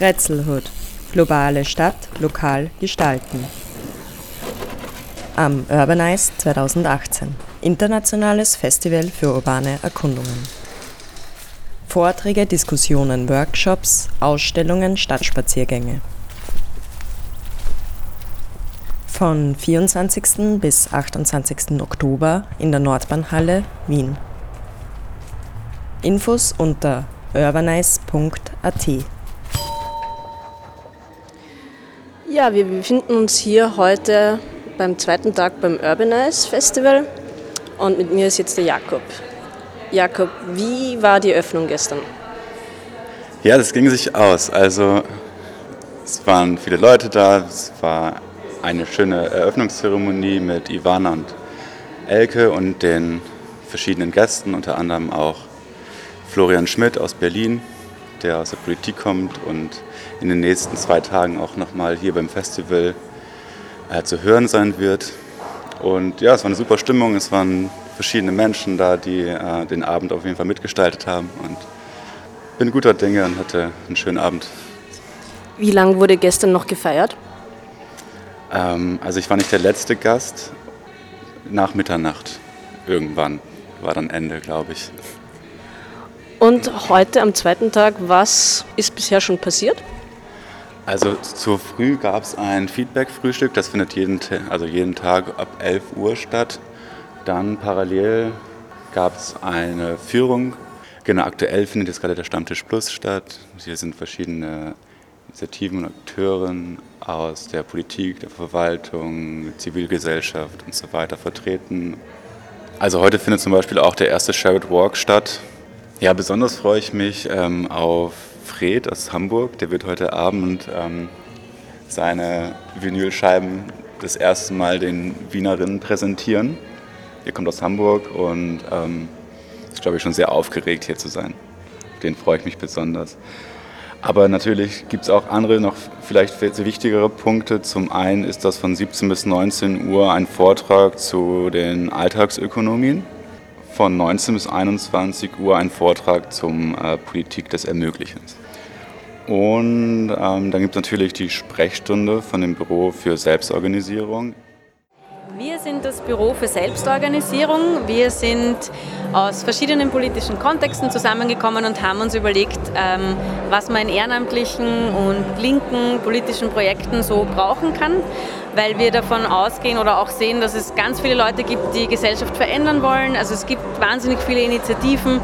Grätzelhood. Globale Stadt lokal gestalten. Am Urbanize 2018. Internationales Festival für urbane Erkundungen. Vorträge, Diskussionen, Workshops, Ausstellungen, Stadtspaziergänge. Von 24. bis 28. Oktober in der Nordbahnhalle Wien. Infos unter urbanize.at. Ja, wir befinden uns hier heute beim zweiten Tag beim Urbanize Festival und mit mir ist jetzt der Jakob. Jakob, wie war die Öffnung gestern? Ja, das ging sich aus. Also es waren viele Leute da, es war eine schöne Eröffnungszeremonie mit Ivana und Elke und den verschiedenen Gästen, unter anderem auch Florian Schmidt aus Berlin, der aus der Politik kommt und in den nächsten zwei Tagen auch nochmal hier beim Festival äh, zu hören sein wird. Und ja, es war eine super Stimmung, es waren verschiedene Menschen da, die äh, den Abend auf jeden Fall mitgestaltet haben und bin guter Dinge und hatte einen schönen Abend. Wie lange wurde gestern noch gefeiert? Ähm, also ich war nicht der letzte Gast, nach Mitternacht irgendwann war dann Ende, glaube ich. Und heute am zweiten Tag, was ist bisher schon passiert? Also zur Früh gab es ein Feedback-Frühstück, das findet jeden, also jeden Tag ab 11 Uhr statt. Dann parallel gab es eine Führung. Genau, aktuell findet jetzt gerade der Stammtisch Plus statt. Hier sind verschiedene Initiativen und Akteure aus der Politik, der Verwaltung, Zivilgesellschaft und so weiter vertreten. Also heute findet zum Beispiel auch der erste Shared Walk statt. Ja, besonders freue ich mich ähm, auf Fred aus Hamburg. Der wird heute Abend ähm, seine Vinylscheiben das erste Mal den Wienerinnen präsentieren. Er kommt aus Hamburg und ähm, ist, glaube ich, schon sehr aufgeregt, hier zu sein. Den freue ich mich besonders. Aber natürlich gibt es auch andere, noch vielleicht viel wichtigere Punkte. Zum einen ist das von 17 bis 19 Uhr ein Vortrag zu den Alltagsökonomien von 19 bis 21 Uhr ein Vortrag zum äh, Politik des Ermöglichens. Und ähm, dann gibt es natürlich die Sprechstunde von dem Büro für Selbstorganisierung. Wir sind das Büro für Selbstorganisierung. Wir sind aus verschiedenen politischen Kontexten zusammengekommen und haben uns überlegt, ähm, was man in ehrenamtlichen und linken politischen Projekten so brauchen kann weil wir davon ausgehen oder auch sehen, dass es ganz viele Leute gibt, die Gesellschaft verändern wollen. Also es gibt wahnsinnig viele Initiativen,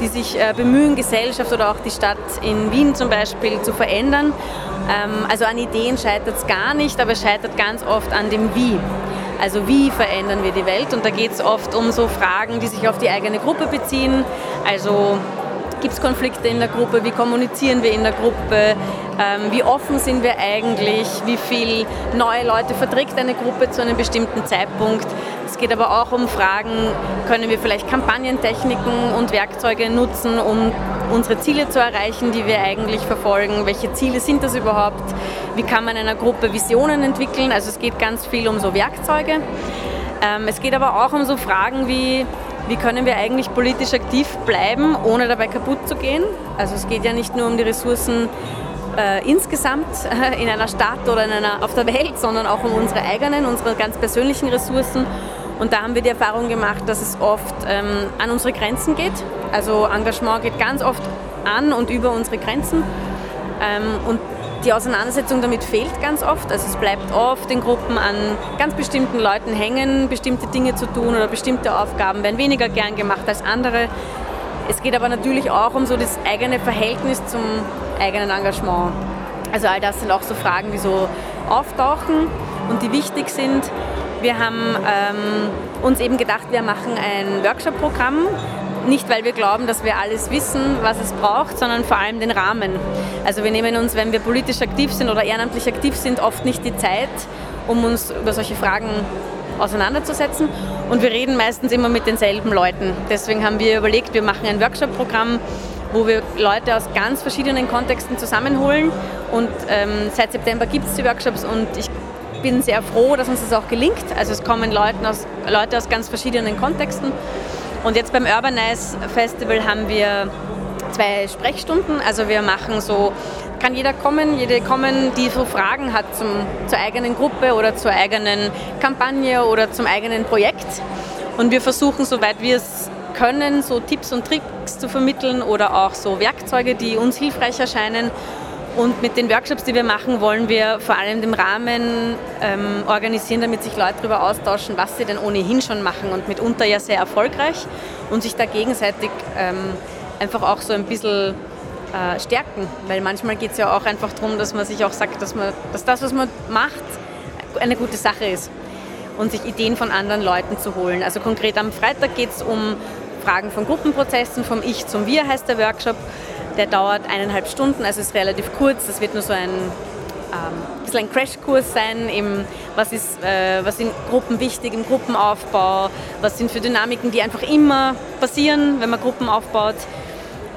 die sich äh, bemühen, Gesellschaft oder auch die Stadt in Wien zum Beispiel zu verändern. Ähm, also an Ideen scheitert es gar nicht, aber es scheitert ganz oft an dem Wie. Also wie verändern wir die Welt? Und da geht es oft um so Fragen, die sich auf die eigene Gruppe beziehen. Also Gibt es Konflikte in der Gruppe? Wie kommunizieren wir in der Gruppe? Ähm, wie offen sind wir eigentlich? Wie viele neue Leute verträgt eine Gruppe zu einem bestimmten Zeitpunkt? Es geht aber auch um Fragen, können wir vielleicht Kampagnentechniken und Werkzeuge nutzen, um unsere Ziele zu erreichen, die wir eigentlich verfolgen? Welche Ziele sind das überhaupt? Wie kann man einer Gruppe Visionen entwickeln? Also es geht ganz viel um so Werkzeuge. Ähm, es geht aber auch um so Fragen wie, wie können wir eigentlich politisch aktiv bleiben, ohne dabei kaputt zu gehen. Also es geht ja nicht nur um die Ressourcen äh, insgesamt äh, in einer Stadt oder in einer, auf der Welt, sondern auch um unsere eigenen, unsere ganz persönlichen Ressourcen. Und da haben wir die Erfahrung gemacht, dass es oft ähm, an unsere Grenzen geht. Also Engagement geht ganz oft an und über unsere Grenzen. Ähm, und die Auseinandersetzung damit fehlt ganz oft. Also es bleibt oft in Gruppen an ganz bestimmten Leuten hängen, bestimmte Dinge zu tun oder bestimmte Aufgaben werden weniger gern gemacht als andere. Es geht aber natürlich auch um so das eigene Verhältnis zum eigenen Engagement. Also all das sind auch so Fragen, die so auftauchen und die wichtig sind. Wir haben ähm, uns eben gedacht, wir machen ein Workshop-Programm, nicht, weil wir glauben, dass wir alles wissen, was es braucht, sondern vor allem den Rahmen. Also wir nehmen uns, wenn wir politisch aktiv sind oder ehrenamtlich aktiv sind, oft nicht die Zeit, um uns über solche Fragen auseinanderzusetzen. Und wir reden meistens immer mit denselben Leuten. Deswegen haben wir überlegt, wir machen ein Workshop-Programm, wo wir Leute aus ganz verschiedenen Kontexten zusammenholen. Und ähm, seit September gibt es die Workshops und ich bin sehr froh, dass uns das auch gelingt. Also es kommen Leute aus, Leute aus ganz verschiedenen Kontexten. Und jetzt beim Urbanize Festival haben wir zwei Sprechstunden. Also wir machen so kann jeder kommen, jede kommen, die so Fragen hat zum, zur eigenen Gruppe oder zur eigenen Kampagne oder zum eigenen Projekt. Und wir versuchen, soweit wir es können, so Tipps und Tricks zu vermitteln oder auch so Werkzeuge, die uns hilfreich erscheinen. Und mit den Workshops, die wir machen, wollen wir vor allem den Rahmen ähm, organisieren, damit sich Leute darüber austauschen, was sie denn ohnehin schon machen und mitunter ja sehr erfolgreich und sich da gegenseitig ähm, einfach auch so ein bisschen äh, stärken. Weil manchmal geht es ja auch einfach darum, dass man sich auch sagt, dass, man, dass das, was man macht, eine gute Sache ist und sich Ideen von anderen Leuten zu holen. Also konkret am Freitag geht es um Fragen von Gruppenprozessen, vom Ich zum Wir heißt der Workshop. Der dauert eineinhalb Stunden, also ist relativ kurz. Das wird nur so ein, ähm, bisschen ein Crashkurs sein, im, was, ist, äh, was sind Gruppen wichtig im Gruppenaufbau, was sind für Dynamiken, die einfach immer passieren, wenn man Gruppen aufbaut.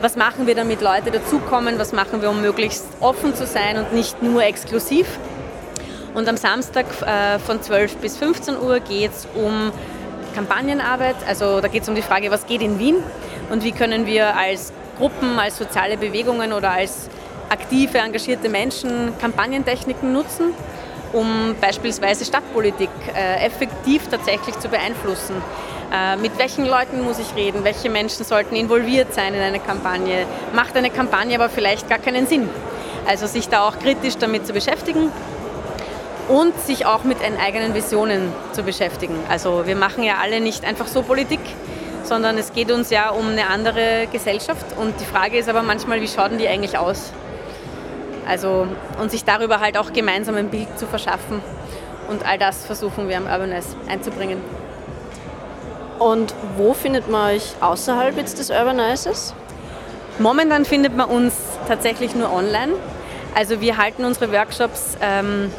Was machen wir, damit Leute dazukommen? Was machen wir, um möglichst offen zu sein und nicht nur exklusiv? Und am Samstag äh, von 12 bis 15 Uhr geht es um Kampagnenarbeit. Also da geht es um die Frage, was geht in Wien und wie können wir als Gruppen, als soziale Bewegungen oder als aktive, engagierte Menschen Kampagnentechniken nutzen, um beispielsweise Stadtpolitik äh, effektiv tatsächlich zu beeinflussen. Äh, mit welchen Leuten muss ich reden? Welche Menschen sollten involviert sein in eine Kampagne? Macht eine Kampagne aber vielleicht gar keinen Sinn? Also sich da auch kritisch damit zu beschäftigen und sich auch mit den eigenen Visionen zu beschäftigen. Also wir machen ja alle nicht einfach so Politik, sondern es geht uns ja um eine andere Gesellschaft und die Frage ist aber manchmal, wie schaut denn die eigentlich aus? Also und sich darüber halt auch gemeinsam ein Bild zu verschaffen und all das versuchen wir am Urbanize einzubringen. Und wo findet man euch außerhalb jetzt des Urbanizes? Momentan findet man uns tatsächlich nur online. Also wir halten unsere Workshops ähm,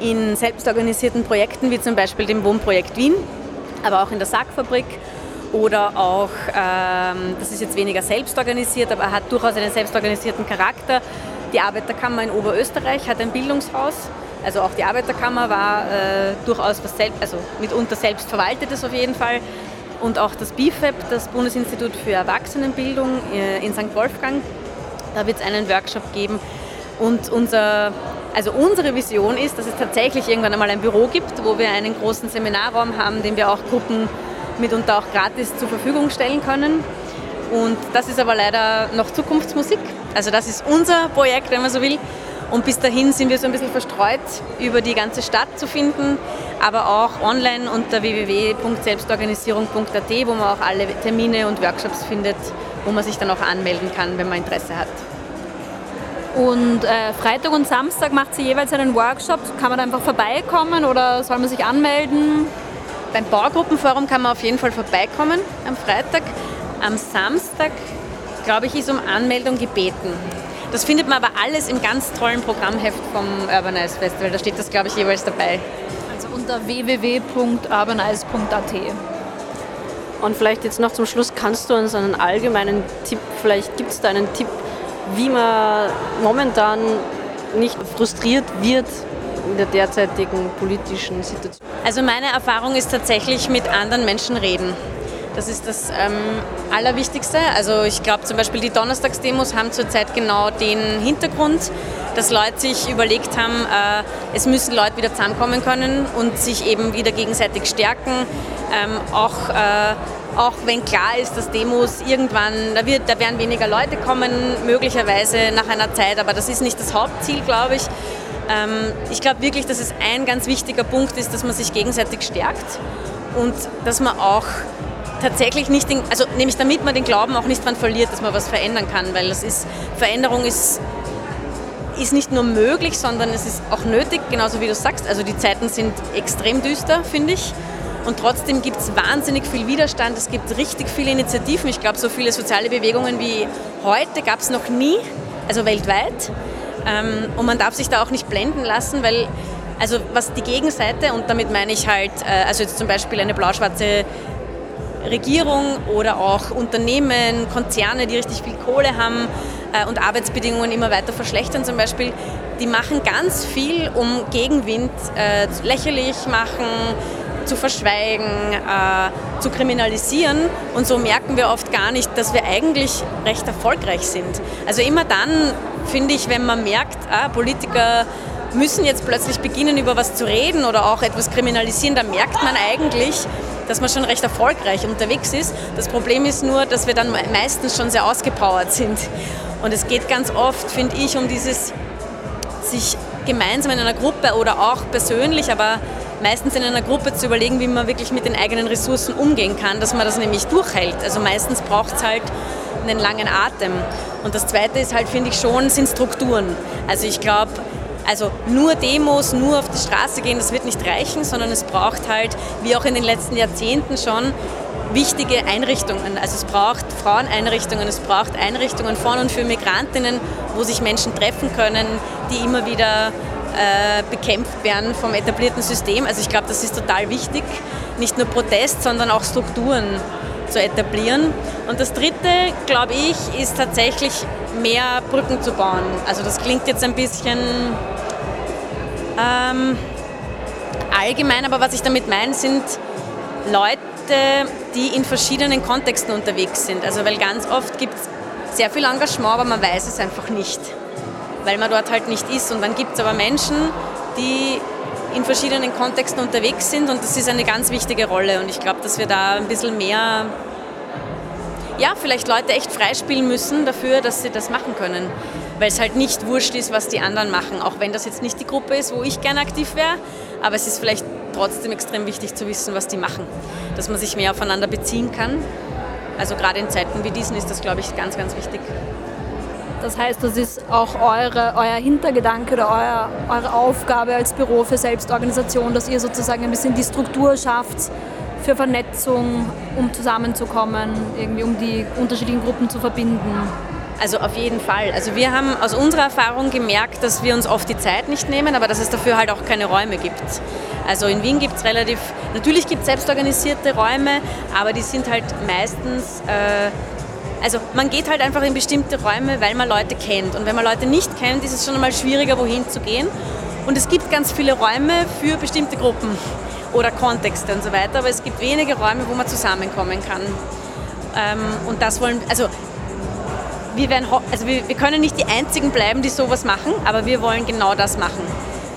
in selbstorganisierten Projekten wie zum Beispiel dem Wohnprojekt Wien, aber auch in der Sackfabrik oder auch, ähm, das ist jetzt weniger selbstorganisiert, aber hat durchaus einen selbstorganisierten Charakter. Die Arbeiterkammer in Oberösterreich hat ein Bildungshaus. Also auch die Arbeiterkammer war äh, durchaus was selbst, also mitunter selbst verwaltetes auf jeden Fall. Und auch das BIFEB, das Bundesinstitut für Erwachsenenbildung äh, in St. Wolfgang, da wird es einen Workshop geben. Und unser also unsere Vision ist, dass es tatsächlich irgendwann einmal ein Büro gibt, wo wir einen großen Seminarraum haben, den wir auch Gruppen mitunter auch gratis zur Verfügung stellen können. Und das ist aber leider noch Zukunftsmusik. Also das ist unser Projekt, wenn man so will. Und bis dahin sind wir so ein bisschen verstreut über die ganze Stadt zu finden, aber auch online unter www.selbstorganisierung.at, wo man auch alle Termine und Workshops findet, wo man sich dann auch anmelden kann, wenn man Interesse hat. Und äh, Freitag und Samstag macht sie jeweils einen Workshop. Kann man da einfach vorbeikommen oder soll man sich anmelden? Beim Baugruppenforum kann man auf jeden Fall vorbeikommen am Freitag. Am Samstag, glaube ich, ist um Anmeldung gebeten. Das findet man aber alles im ganz tollen Programmheft vom Urbanize Festival. Da steht das, glaube ich, jeweils dabei. Also unter www.urbanize.at. Und vielleicht jetzt noch zum Schluss, kannst du uns einen allgemeinen Tipp, vielleicht gibt es da einen Tipp, wie man momentan nicht frustriert wird in der derzeitigen politischen Situation? Also meine Erfahrung ist tatsächlich mit anderen Menschen reden. Das ist das ähm, Allerwichtigste. Also ich glaube zum Beispiel die Donnerstagsdemos haben zurzeit genau den Hintergrund, dass Leute sich überlegt haben, äh, es müssen Leute wieder zusammenkommen können und sich eben wieder gegenseitig stärken. Ähm, auch äh, auch wenn klar ist, dass Demos irgendwann, da, wird, da werden weniger Leute kommen, möglicherweise nach einer Zeit, aber das ist nicht das Hauptziel, glaube ich. Ähm, ich glaube wirklich, dass es ein ganz wichtiger Punkt ist, dass man sich gegenseitig stärkt und dass man auch tatsächlich nicht, den, also nämlich damit man den Glauben auch nicht daran verliert, dass man was verändern kann, weil das ist, Veränderung ist, ist nicht nur möglich, sondern es ist auch nötig, genauso wie du sagst. Also die Zeiten sind extrem düster, finde ich. Und trotzdem gibt es wahnsinnig viel Widerstand. Es gibt richtig viele Initiativen. Ich glaube, so viele soziale Bewegungen wie heute gab es noch nie, also weltweit. Ähm, und man darf sich da auch nicht blenden lassen, weil also was die Gegenseite, und damit meine ich halt, äh, also jetzt zum Beispiel eine blau-schwarze Regierung oder auch Unternehmen, Konzerne, die richtig viel Kohle haben äh, und Arbeitsbedingungen immer weiter verschlechtern zum Beispiel, die machen ganz viel, um Gegenwind äh, lächerlich machen, zu verschweigen, äh, zu kriminalisieren. Und so merken wir oft gar nicht, dass wir eigentlich recht erfolgreich sind. Also immer dann, finde ich, wenn man merkt, ah, Politiker müssen jetzt plötzlich beginnen, über was zu reden oder auch etwas kriminalisieren, dann merkt man eigentlich, dass man schon recht erfolgreich unterwegs ist. Das Problem ist nur, dass wir dann meistens schon sehr ausgepowert sind. Und es geht ganz oft, finde ich, um dieses sich gemeinsam in einer Gruppe oder auch persönlich, aber meistens in einer Gruppe zu überlegen, wie man wirklich mit den eigenen Ressourcen umgehen kann, dass man das nämlich durchhält. Also meistens braucht es halt einen langen Atem. Und das Zweite ist halt, finde ich schon, sind Strukturen. Also ich glaube, also nur Demos, nur auf die Straße gehen, das wird nicht reichen, sondern es braucht halt, wie auch in den letzten Jahrzehnten schon, wichtige Einrichtungen. Also es braucht Fraueneinrichtungen, es braucht Einrichtungen von und für Migrantinnen, wo sich Menschen treffen können, die immer wieder äh, bekämpft werden vom etablierten System. Also ich glaube, das ist total wichtig, nicht nur Protest, sondern auch Strukturen zu etablieren. Und das Dritte, glaube ich, ist tatsächlich mehr Brücken zu bauen. Also das klingt jetzt ein bisschen ähm, allgemein, aber was ich damit meine, sind Leute, die in verschiedenen Kontexten unterwegs sind. Also weil ganz oft gibt es sehr viel Engagement, aber man weiß es einfach nicht, weil man dort halt nicht ist. Und dann gibt es aber Menschen, die in verschiedenen Kontexten unterwegs sind und das ist eine ganz wichtige Rolle. Und ich glaube, dass wir da ein bisschen mehr, ja, vielleicht Leute echt freispielen müssen dafür, dass sie das machen können weil es halt nicht wurscht ist, was die anderen machen, auch wenn das jetzt nicht die Gruppe ist, wo ich gerne aktiv wäre, aber es ist vielleicht trotzdem extrem wichtig zu wissen, was die machen, dass man sich mehr aufeinander beziehen kann. Also gerade in Zeiten wie diesen ist das, glaube ich, ganz, ganz wichtig. Das heißt, das ist auch eure, euer Hintergedanke oder euer, eure Aufgabe als Büro für Selbstorganisation, dass ihr sozusagen ein bisschen die Struktur schafft für Vernetzung, um zusammenzukommen, irgendwie um die unterschiedlichen Gruppen zu verbinden. Also auf jeden Fall. Also wir haben aus unserer Erfahrung gemerkt, dass wir uns oft die Zeit nicht nehmen, aber dass es dafür halt auch keine Räume gibt. Also in Wien gibt es relativ, natürlich gibt es selbstorganisierte Räume, aber die sind halt meistens, äh, also man geht halt einfach in bestimmte Räume, weil man Leute kennt. Und wenn man Leute nicht kennt, ist es schon einmal schwieriger, wohin zu gehen. Und es gibt ganz viele Räume für bestimmte Gruppen oder Kontexte und so weiter, aber es gibt wenige Räume, wo man zusammenkommen kann. Ähm, und das wollen, also wir, werden, also wir, wir können nicht die Einzigen bleiben, die sowas machen, aber wir wollen genau das machen.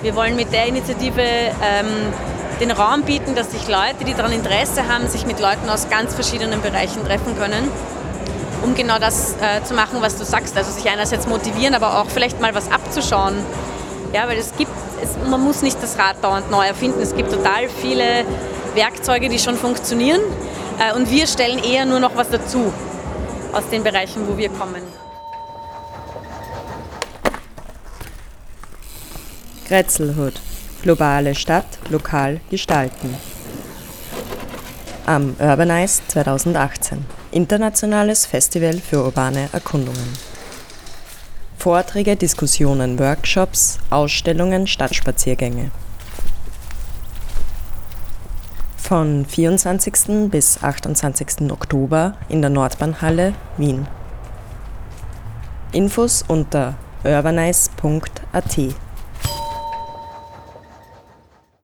Wir wollen mit der Initiative ähm, den Raum bieten, dass sich Leute, die daran Interesse haben, sich mit Leuten aus ganz verschiedenen Bereichen treffen können, um genau das äh, zu machen, was du sagst. Also sich einerseits motivieren, aber auch vielleicht mal was abzuschauen. Ja, weil es gibt, es, man muss nicht das Rad dauernd neu erfinden. Es gibt total viele Werkzeuge, die schon funktionieren. Äh, und wir stellen eher nur noch was dazu aus den Bereichen, wo wir kommen. Grätzelhut. Globale Stadt lokal gestalten. Am Urbanize 2018. Internationales Festival für urbane Erkundungen. Vorträge, Diskussionen, Workshops, Ausstellungen, Stadtspaziergänge. von 24. bis 28. Oktober in der Nordbahnhalle Wien. Infos unter urbanize.at